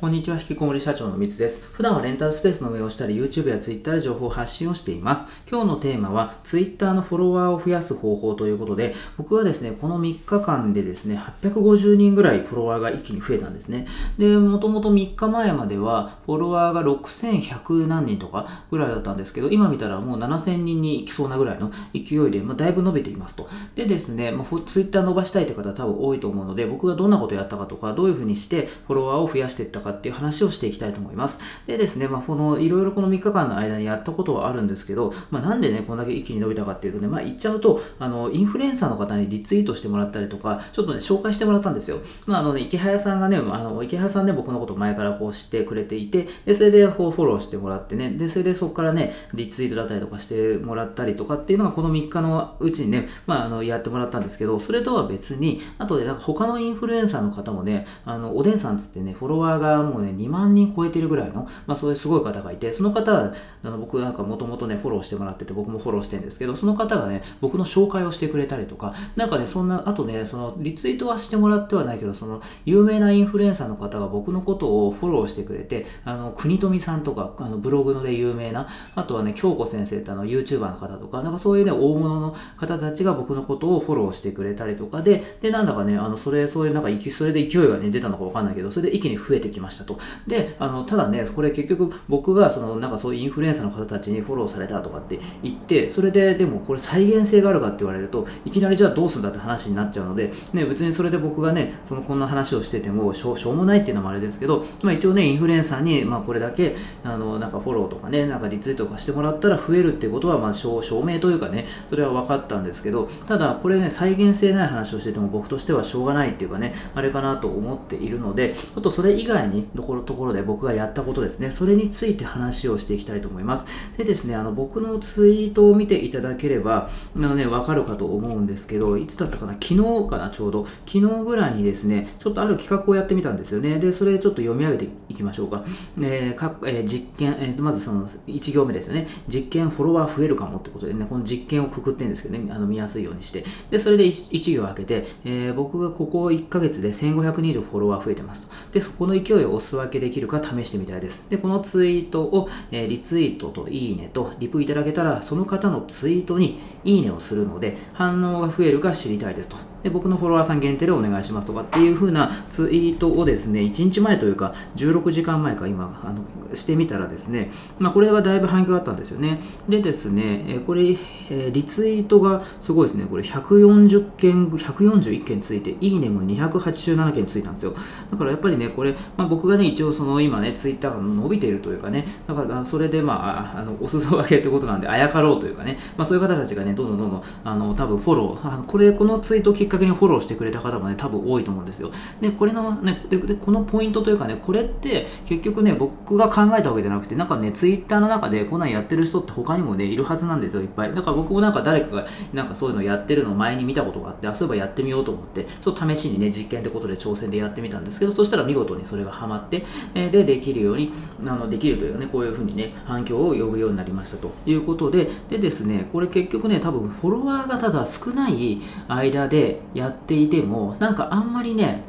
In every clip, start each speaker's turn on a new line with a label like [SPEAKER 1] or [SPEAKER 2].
[SPEAKER 1] こんにちは、引きこもり社長のみつです。普段はレンタルスペースの運営をしたり、YouTube や Twitter で情報発信をしています。今日のテーマは、Twitter のフォロワーを増やす方法ということで、僕はですね、この3日間でですね、850人ぐらいフォロワーが一気に増えたんですね。で、もともと3日前までは、フォロワーが6100何人とかぐらいだったんですけど、今見たらもう7000人に行きそうなぐらいの勢いで、まあ、だいぶ伸びていますと。でですね、まあ、Twitter 伸ばしたいという方多分多いと思うので、僕がどんなことをやったかとか、どういうふうにしてフォロワーを増やしていったかっていう話をしていきたいと思います。でですね、まあ、この、いろいろこの3日間の間にやったことはあるんですけど、まあ、なんでね、こんだけ一気に伸びたかっていうとね、まあ、言っちゃうと、あの、インフルエンサーの方にリツイートしてもらったりとか、ちょっとね、紹介してもらったんですよ。まあ、あのね、池早さんがね、あの、池早さんね、僕のこと前からこう知ってくれていて、で、それでこうフォローしてもらってね、で、それでそこからね、リツイートだったりとかしてもらったりとかっていうのが、この3日のうちにね、まあ、あの、やってもらったんですけど、それとは別に、あとで、なんか他のインフルエンサーの方もね、あの、おでんさんつってね、フォロワーがもうね、2万人超えてるぐらいの、まあ、そういうすごい方がいて、その方は、あの僕なんかもともとね、フォローしてもらってて、僕もフォローしてるんですけど、その方がね、僕の紹介をしてくれたりとか、なんかね、そんな、あとね、その、リツイートはしてもらってはないけど、その、有名なインフルエンサーの方が僕のことをフォローしてくれて、あの、国富さんとか、あの、ブログので有名な、あとはね、京子先生ってあの、YouTuber の方とか、なんかそういうね、大物の方たちが僕のことをフォローしてくれたりとかで、で、なんだかね、あの、それ、そういうなんか、それで勢いがね、出たのかわかんないけど、それで一気に増えてきました。ましたと。で、あの、ただね、これ結局僕がそのなんかそういうインフルエンサーの方たちにフォローされたとかって言ってそれででもこれ再現性があるかって言われるといきなりじゃあどうするんだって話になっちゃうので、ね、別にそれで僕がねそのこんな話をしててもしょしょうもないっていうのもあれですけど、まあ、一応ねインフルエンサーにまあこれだけあのなんかフォローとかねなんかリツイートとかしてもらったら増えるってことはまあ証明というかねそれは分かったんですけどただこれね再現性ない話をしてても僕としてはしょうがないっていうかねあれかなと思っているのでちょっとそれ以外にところところで僕がやったことですねそれについて話をしていきたいと思います。でですね、あの僕のツイートを見ていただければ、あのね、わかるかと思うんですけど、いつだったかな、昨日かな、ちょうど、昨日ぐらいにですね、ちょっとある企画をやってみたんですよね。で、それちょっと読み上げていきましょうか。えーかえー、実験、えー、まずその1行目ですよね。実験フォロワー増えるかもってことでね、この実験をくくってるんですけどね、あの見やすいようにして。で、それで 1, 1行開けて、えー、僕がここ1ヶ月で1500人以上フォロワー増えてますと。で、そこの勢いをお裾分けできるか試してみたいです。で、このツイートを、えー、リツイートといいねとリプいただけたら、その方のツイートにいいねをするので、反応が増えるか知りたいですと。で僕のフォロワーさん限定でお願いしますとかっていう風なツイートをですね、1日前というか、16時間前か今、あのしてみたらですね、まあ、これがだいぶ反響あったんですよね。でですね、これ、えリツイートがすごいですね、これ140件、141件ついて、いいねも287件ついたんですよ。だからやっぱりね、これ、まあ、僕がね、一応その今ね、ツイッターが伸びているというかね、だからそれでまあ、あのお裾分けってことなんで、あやかろうというかね、まあ、そういう方たちがね、どんどんどんどん、あの多分フォロー、あのこれ、このツイートきっかけにフォローしてくれた方もね、多分多いと思うんですよ。で、これのね、ででこのポイントというかね、これって結局ね、僕が考えたわけじゃなくて、なんかね、ツイッターの中でこんなんやってる人って他にもね、いるはずなんですよ、いっぱい。だから僕もなんか誰かがなんかそういうのやってるのを前に見たことがあって、あ、そういえばやってみようと思って、ちょっと試しにね、実験ってことで挑戦でやってみたんですけど、そしたら見事にそれがハマって、えー、で、できるように、あのできるというかね、こういうふうにね、反響を呼ぶようになりましたということで、でですね、これ結局ね、多分フォロワーがただ少ない間でやっていても、なんかあんまりね、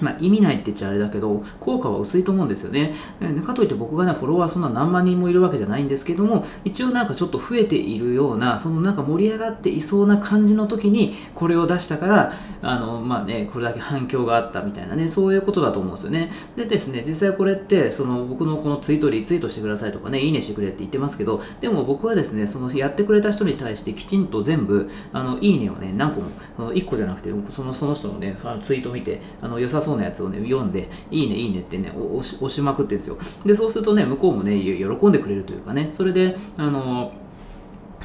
[SPEAKER 1] まあ、意味ないって言っちゃあれだけど、効果は薄いと思うんですよね。かといって僕がね、フォロワーそんな何万人もいるわけじゃないんですけども、一応なんかちょっと増えているような、そのなんか盛り上がっていそうな感じの時に、これを出したから、あの、まあね、これだけ反響があったみたいなね、そういうことだと思うんですよね。でですね、実際これって、その僕のこのツイートリツイートしてくださいとかね、いいねしてくれって言ってますけど、でも僕はですね、そのやってくれた人に対してきちんと全部、あの、いいねをね、何個も、1個じゃなくて、そのその人のね、あのツイート見て、あの、良さそうそうなやつをね、読んで、いいね、いいねってね、押し押しまくってんですよ。で、そうするとね、向こうもね、喜んでくれるというかね、それで、あのー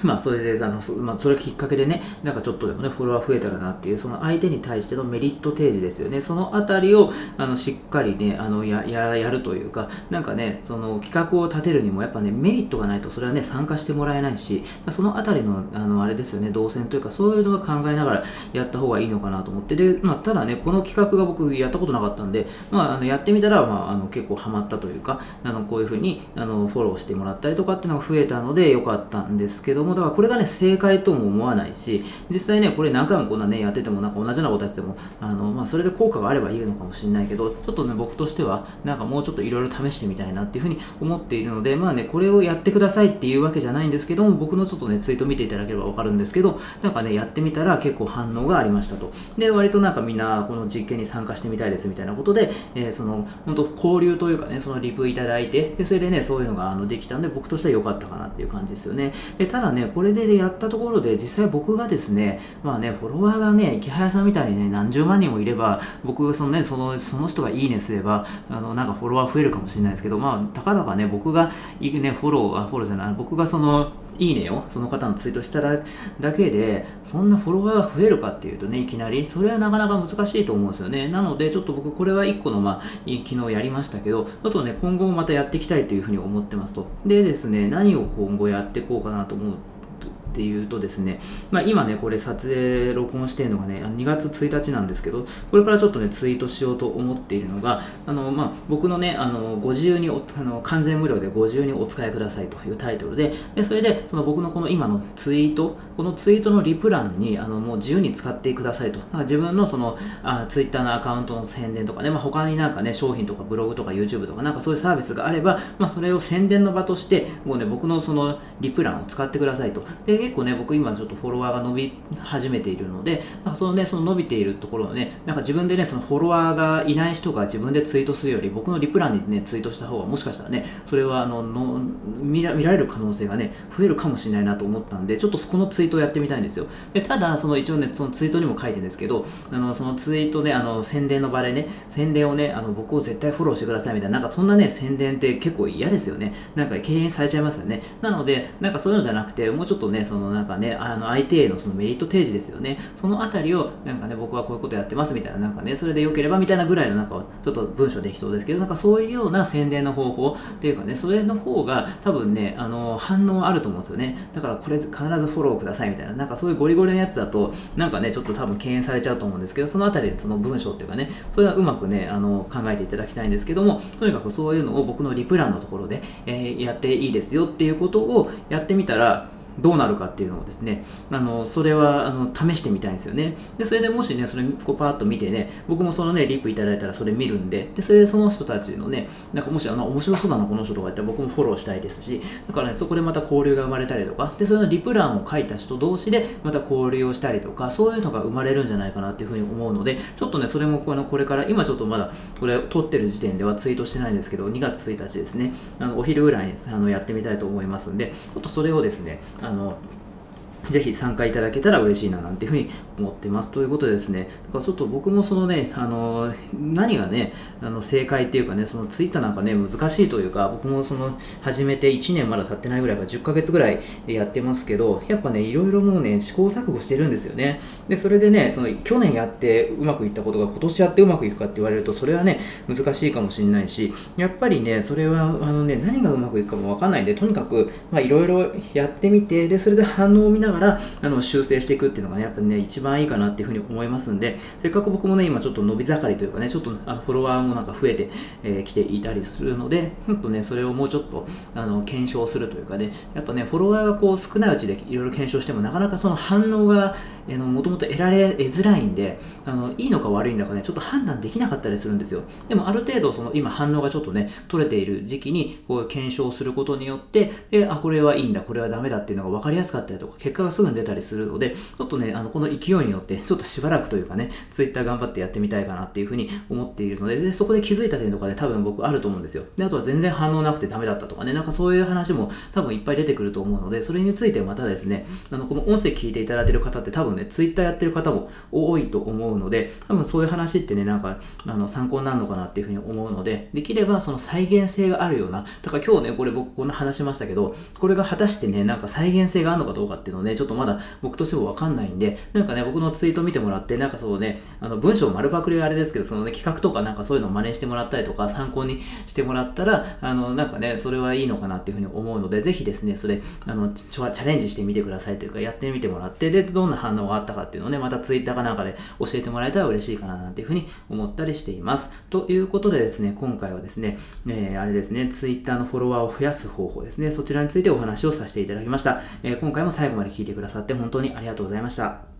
[SPEAKER 1] まあ、それで、あの、まあ、それきっかけでね、なんかちょっとでもね、フォロワー増えたらなっていう、その相手に対してのメリット提示ですよね。そのあたりを、あの、しっかりね、あの、や、や、やるというか、なんかね、その企画を立てるにも、やっぱね、メリットがないと、それはね、参加してもらえないし、そのあたりの、あの、あれですよね、動線というか、そういうのは考えながらやった方がいいのかなと思って、で、まあ、ただね、この企画が僕やったことなかったんで、まあ、あの、やってみたら、まあ、あの、結構ハマったというか、あの、こういうふうに、あの、フォローしてもらったりとかっていうのが増えたので、よかったんですけども、だからこれがね、正解とも思わないし、実際ね、これ何回もこんなね、やってても、なんか同じようなことやってても、あの、まあ、それで効果があればいいのかもしれないけど、ちょっとね、僕としては、なんかもうちょっといろいろ試してみたいなっていうふうに思っているので、まあね、これをやってくださいっていうわけじゃないんですけども、僕のちょっとね、ツイート見ていただければわかるんですけど、なんかね、やってみたら結構反応がありましたと。で、割となんかみんな、この実験に参加してみたいですみたいなことで、えー、その、本当交流というかね、そのリプいただいて、で、それでね、そういうのがあのできたんで、僕としては良かったかなっていう感じですよね。で、ただね、これでやったところで、実際僕がですね、まあね、フォロワーがね、池早さんみたいにね、何十万人もいれば、僕、そのね、その、その人がいいねすれば、あの、なんかフォロワー増えるかもしれないですけど、まあ、たかだかね、僕がい、ね、フォロー、あ、フォローじゃない、僕がその、いいねをその方のツイートしただけで、そんなフォロワーが増えるかっていうとね、いきなり、それはなかなか難しいと思うんですよね。なので、ちょっと僕、これは1個の、まあ、昨日やりましたけど、ちょっとね、今後もまたやっていきたいというふうに思ってますと。でですね、何を今後やっていこうかなと思うっていうとですね、まあ、今ね、これ撮影、録音してるのがね、2月1日なんですけど、これからちょっとね、ツイートしようと思っているのが、あの、まあ、僕のね、あの、ご自由にあの、完全無料でご自由にお使いくださいというタイトルで、で、それで、その僕のこの今のツイート、このツイートのリプ欄に、あの、もう自由に使ってくださいと。か自分のその、あツイッターのアカウントの宣伝とかね、まあ、他になんかね、商品とかブログとか YouTube とかなんかそういうサービスがあれば、まあ、それを宣伝の場として、もうね、僕のそのリプ欄を使ってくださいと。で、結構ね、僕今ちょっとフォロワーが伸び始めているので、なんかそのね、その伸びているところをね、なんか自分でね、そのフォロワーがいない人が自分でツイートするより、僕のリプランにね、ツイートした方がもしかしたらね、それはあのの見ら見られる可能性がね、増えるかもしれないなと思ったんで、ちょっとそこのツイートをやってみたいんですよ。でただ、その一応ね、そのツイートにも書いてるんですけど、あのそのツイートね、あの宣伝の場でね、宣伝をね、あの僕を絶対フォローしてくださいみたいな、なんかそんなね、宣伝って結構嫌ですよね。なんか敬遠されちゃいますよね。なので、なんかそういうのじゃなくて、もうちょっとね、そのなんかね、あの相手へのそのメリット提示ですよね。そのあたりを、なんかね、僕はこういうことやってますみたいな、なんかね、それで良ければみたいなぐらいのなんか、ちょっと文章適当ですけど、なんかそういうような宣伝の方法っていうかね、それの方が多分ね、あの、反応あると思うんですよね。だからこれ必ずフォローくださいみたいな、なんかそういうゴリゴリのやつだと、なんかね、ちょっと多分敬遠されちゃうと思うんですけど、そのあたりでその文章っていうかね、それはうまくね、あの、考えていただきたいんですけども、とにかくそういうのを僕のリプランのところで、えー、やっていいですよっていうことをやってみたら、どうなるかっていうのをですね、あのそれはあの試してみたいんですよね。で、それでもしね、それこうパーッと見てね、僕もそのね、リプいただいたらそれ見るんで、で、それでその人たちのね、なんかもしあの面白そうだな、この人とか言ったら僕もフォローしたいですし、だからね、そこでまた交流が生まれたりとか、で、そのリプ欄を書いた人同士でまた交流をしたりとか、そういうのが生まれるんじゃないかなっていうふうに思うので、ちょっとね、それもこのこれから、今ちょっとまだこれ撮ってる時点ではツイートしてないんですけど、2月1日ですね、あのお昼ぐらいにあのやってみたいと思いますんで、ちょっとそれをですね、あの、ぜひ参加いただけたら嬉しいななんていうふうに思ってます。ということでですね、だからちょっと僕もそのね、あの、何がね、あの正解っていうかね、そのツイッターなんかね、難しいというか、僕もその始めて1年まだ経ってないぐらいか10ヶ月ぐらいでやってますけど、やっぱね、いろいろもうね、試行錯誤してるんですよね。で、それでね、その去年やってうまくいったことが今年やってうまくいくかって言われると、それはね、難しいかもしれないし、やっぱりね、それはあのね、何がうまくいくかもわかんないんで、とにかく、まあいろいろやってみて、で、それで反応を見ながら、あの修正していくっていうのがね、やっぱね、一番いいかなっていうふうに思いますんで、せっかく僕もね、今ちょっと伸び盛りというかね、ちょっとあのフォロワーもなんか増えてき、えー、ていたりするので、ほんとね、それをもうちょっとあの検証するというかね、やっぱね、フォロワーがこう少ないうちでいろいろ検証しても、なかなかその反応が、えー、もともと得られづらいんで、あのいいのか悪いんだかね、ちょっと判断できなかったりするんですよ。でもある程度、その今反応がちょっとね、取れている時期にこう検証することによって、で、あ、これはいいんだ、これはダメだっていうのが分かりやすかったりとか、結果がすぐに出たりするので、ちょっとね、あの、この勢いに乗って、ちょっとしばらくというかね、ツイッター頑張ってやってみたいかなっていうふうに思っているので、でそこで気づいた点とかで多分僕あると思うんですよ。で、あとは全然反応なくてダメだったとかね、なんかそういう話も多分いっぱい出てくると思うので、それについてまたですね、あの、この音声聞いていただいてる方って多分ね、ツイッターやってる方も多いと思うので、多分そういう話ってね、なんか、あの、参考になるのかなっていうふうに思うので、できればその再現性があるような、だから今日ね、これ僕こんな話しましたけど、これが果たしてね、なんか再現性があるのかどうかっていうのをね、ね、ちょっとまだ僕としてもわかんないんで、なんかね、僕のツイート見てもらって、なんかそうね、あの、文章丸パクリはあれですけど、そのね、企画とかなんかそういうのを真似してもらったりとか、参考にしてもらったら、あの、なんかね、それはいいのかなっていうふうに思うので、ぜひですね、それ、あの、チャレンジしてみてくださいというか、やってみてもらって、で、どんな反応があったかっていうのをね、またツイッターかなんかで教えてもらえたら嬉しいかななんていうふうに思ったりしています。ということでですね、今回はですね、えー、あれですね、ツイッターのフォロワーを増やす方法ですね、そちらについてお話をさせていただきました。えー、今回も最後まで聞い聞いてくださって本当にありがとうございました。